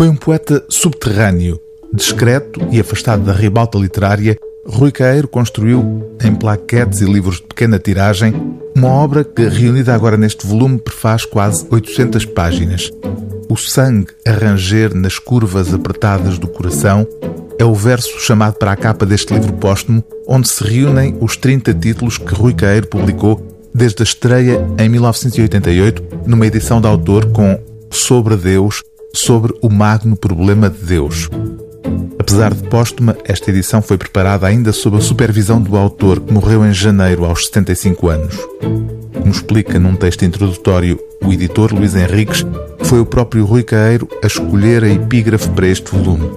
Foi um poeta subterrâneo, discreto e afastado da ribalta literária. Rui Caeiro construiu, em plaquetes e livros de pequena tiragem, uma obra que, reunida agora neste volume, prefaz quase 800 páginas. O sangue a ranger nas curvas apertadas do coração é o verso chamado para a capa deste livro póstumo, onde se reúnem os 30 títulos que Rui Caeiro publicou desde a estreia em 1988, numa edição de autor com Sobre Deus, sobre o magno problema de Deus. Apesar de póstuma, esta edição foi preparada ainda sob a supervisão do autor, que morreu em janeiro aos 75 anos. Como explica num texto introdutório o editor Luís Henriques, foi o próprio Rui Caeiro a escolher a epígrafe para este volume.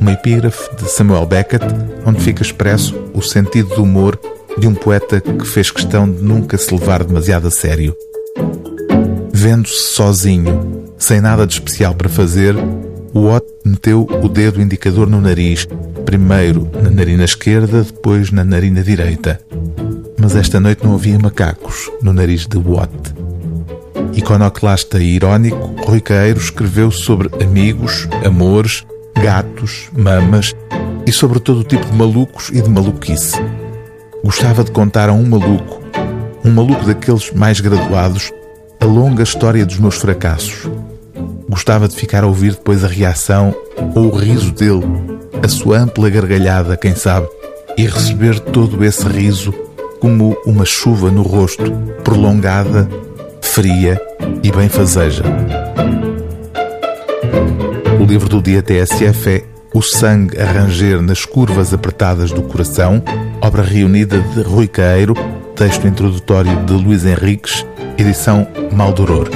Uma epígrafe de Samuel Beckett, onde fica expresso o sentido do humor de um poeta que fez questão de nunca se levar demasiado a sério. Vendo-se sozinho, sem nada de especial para fazer, o Ott meteu o dedo indicador no nariz, primeiro na narina esquerda, depois na narina direita. Mas esta noite não havia macacos no nariz de Watt. Iconoclasta e irónico, Rui Caeiro escreveu sobre amigos, amores, gatos, mamas e sobre todo o tipo de malucos e de maluquice. Gostava de contar a um maluco, um maluco daqueles mais graduados, longa história dos meus fracassos. Gostava de ficar a ouvir depois a reação ou o riso dele, a sua ampla gargalhada, quem sabe, e receber todo esse riso como uma chuva no rosto, prolongada, fria e bem fazeja. O livro do dia TSF é O Sangue a Ranger nas Curvas Apertadas do Coração, obra reunida de Rui Caeiro, texto introdutório de Luís Henriques, edição Maldoror.